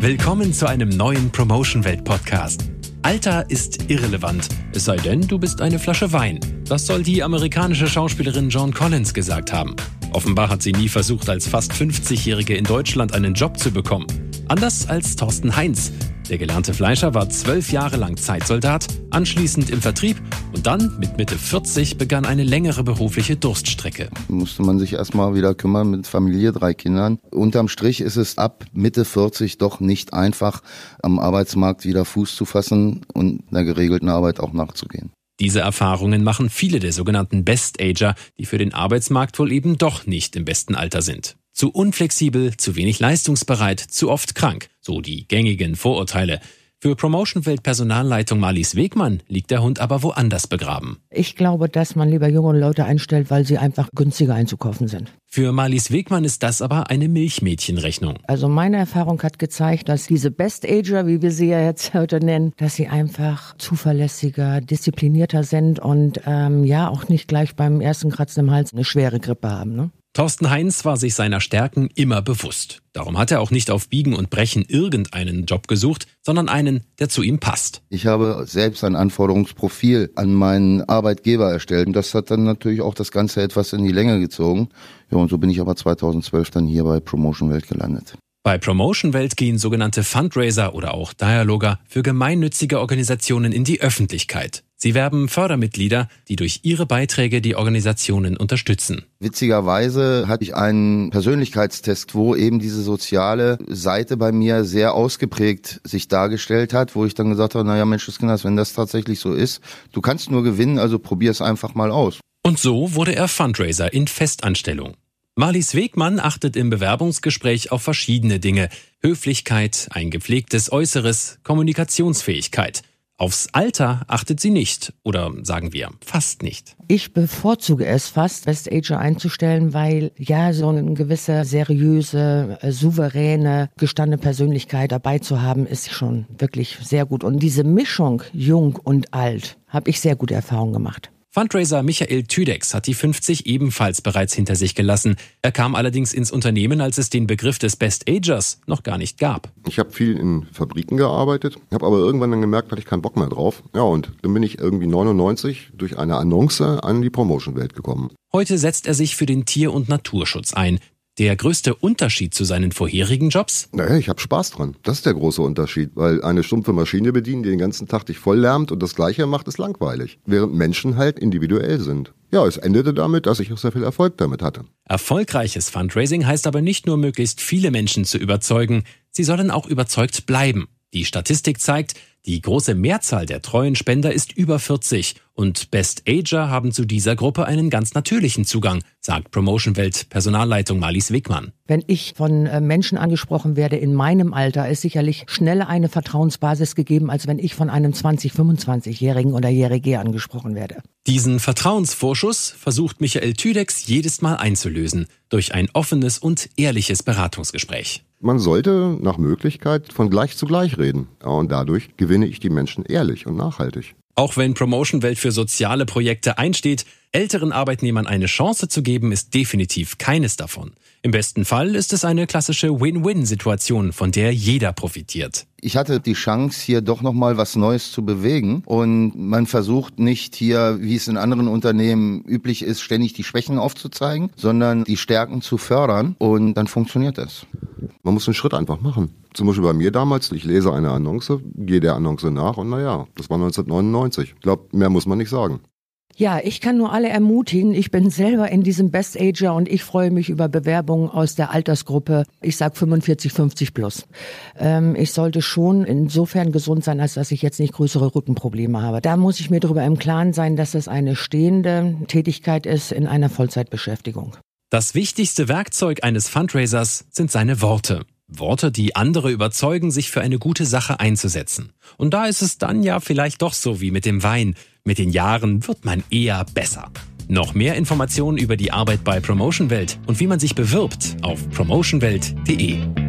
Willkommen zu einem neuen Promotion Welt Podcast. Alter ist irrelevant, es sei denn, du bist eine Flasche Wein. Das soll die amerikanische Schauspielerin John Collins gesagt haben. Offenbar hat sie nie versucht, als fast 50-Jährige in Deutschland einen Job zu bekommen. Anders als Thorsten Heinz. Der gelernte Fleischer war zwölf Jahre lang Zeitsoldat, anschließend im Vertrieb und dann mit Mitte 40 begann eine längere berufliche Durststrecke. Musste man sich erstmal wieder kümmern mit Familie, drei Kindern. Unterm Strich ist es ab Mitte 40 doch nicht einfach, am Arbeitsmarkt wieder Fuß zu fassen und einer geregelten Arbeit auch nachzugehen. Diese Erfahrungen machen viele der sogenannten Best-Ager, die für den Arbeitsmarkt wohl eben doch nicht im besten Alter sind. Zu unflexibel, zu wenig leistungsbereit, zu oft krank, so die gängigen Vorurteile. Für Promotion-Welt Personalleitung Marlies Wegmann liegt der Hund aber woanders begraben. Ich glaube, dass man lieber junge Leute einstellt, weil sie einfach günstiger einzukaufen sind. Für Marlies Wegmann ist das aber eine Milchmädchenrechnung. Also meine Erfahrung hat gezeigt, dass diese Best-Ager, wie wir sie ja jetzt heute nennen, dass sie einfach zuverlässiger, disziplinierter sind und ähm, ja auch nicht gleich beim ersten Kratzen im Hals eine schwere Grippe haben. Ne? Thorsten Heinz war sich seiner Stärken immer bewusst. Darum hat er auch nicht auf Biegen und Brechen irgendeinen Job gesucht, sondern einen, der zu ihm passt. Ich habe selbst ein Anforderungsprofil an meinen Arbeitgeber erstellt und das hat dann natürlich auch das Ganze etwas in die Länge gezogen. Ja, und so bin ich aber 2012 dann hier bei Promotion Welt gelandet. Bei Promotion Welt gehen sogenannte Fundraiser oder auch Dialoger für gemeinnützige Organisationen in die Öffentlichkeit. Sie werben Fördermitglieder, die durch ihre Beiträge die Organisationen unterstützen. Witzigerweise hatte ich einen Persönlichkeitstest, wo eben diese soziale Seite bei mir sehr ausgeprägt sich dargestellt hat, wo ich dann gesagt habe, naja, Mensch, das Kinders, wenn das tatsächlich so ist, du kannst nur gewinnen, also probier es einfach mal aus. Und so wurde er Fundraiser in Festanstellung. Marlies Wegmann achtet im Bewerbungsgespräch auf verschiedene Dinge. Höflichkeit, ein gepflegtes Äußeres, Kommunikationsfähigkeit. Aufs Alter achtet sie nicht oder sagen wir fast nicht. Ich bevorzuge es fast, Best Ager einzustellen, weil ja so eine gewisse seriöse, äh, souveräne, gestandene Persönlichkeit dabei zu haben, ist schon wirklich sehr gut. Und diese Mischung jung und alt habe ich sehr gute Erfahrungen gemacht. Fundraiser Michael Tüdex hat die 50 ebenfalls bereits hinter sich gelassen. Er kam allerdings ins Unternehmen, als es den Begriff des Best Agers noch gar nicht gab. Ich habe viel in Fabriken gearbeitet, habe aber irgendwann dann gemerkt, hatte ich keinen Bock mehr drauf. Ja, und dann bin ich irgendwie 99 durch eine Annonce an die Promotion-Welt gekommen. Heute setzt er sich für den Tier- und Naturschutz ein. Der größte Unterschied zu seinen vorherigen Jobs? Naja, ich habe Spaß dran. Das ist der große Unterschied, weil eine stumpfe Maschine bedienen, die den ganzen Tag dich voll lärmt und das Gleiche macht, ist langweilig. Während Menschen halt individuell sind. Ja, es endete damit, dass ich auch sehr viel Erfolg damit hatte. Erfolgreiches Fundraising heißt aber nicht nur möglichst viele Menschen zu überzeugen, sie sollen auch überzeugt bleiben. Die Statistik zeigt, die große Mehrzahl der treuen Spender ist über 40 und Best Ager haben zu dieser Gruppe einen ganz natürlichen Zugang, sagt Promotion Welt Personalleitung Marlies Wegmann. Wenn ich von äh, Menschen angesprochen werde in meinem Alter, ist sicherlich schneller eine Vertrauensbasis gegeben, als wenn ich von einem 20-, 25-Jährigen oder Jährige angesprochen werde. Diesen Vertrauensvorschuss versucht Michael Tüdex jedes Mal einzulösen durch ein offenes und ehrliches Beratungsgespräch. Man sollte nach Möglichkeit von gleich zu gleich reden. Und dadurch gewinne ich die Menschen ehrlich und nachhaltig. Auch wenn Promotion Welt für soziale Projekte einsteht, älteren Arbeitnehmern eine Chance zu geben, ist definitiv keines davon. Im besten Fall ist es eine klassische Win-Win-Situation, von der jeder profitiert. Ich hatte die Chance, hier doch nochmal was Neues zu bewegen. Und man versucht nicht hier, wie es in anderen Unternehmen üblich ist, ständig die Schwächen aufzuzeigen, sondern die Stärken zu fördern. Und dann funktioniert das. Man muss einen Schritt einfach machen. Zum Beispiel bei mir damals, ich lese eine Annonce, gehe der Annonce nach und naja, das war 1999. Ich glaube, mehr muss man nicht sagen. Ja, ich kann nur alle ermutigen. Ich bin selber in diesem Best Ager und ich freue mich über Bewerbungen aus der Altersgruppe, ich sag 45, 50 plus. Ähm, ich sollte schon insofern gesund sein, als dass ich jetzt nicht größere Rückenprobleme habe. Da muss ich mir darüber im Klaren sein, dass es eine stehende Tätigkeit ist in einer Vollzeitbeschäftigung. Das wichtigste Werkzeug eines Fundraisers sind seine Worte. Worte, die andere überzeugen, sich für eine gute Sache einzusetzen. Und da ist es dann ja vielleicht doch so wie mit dem Wein. Mit den Jahren wird man eher besser. Noch mehr Informationen über die Arbeit bei Promotion Welt und wie man sich bewirbt auf promotionwelt.de.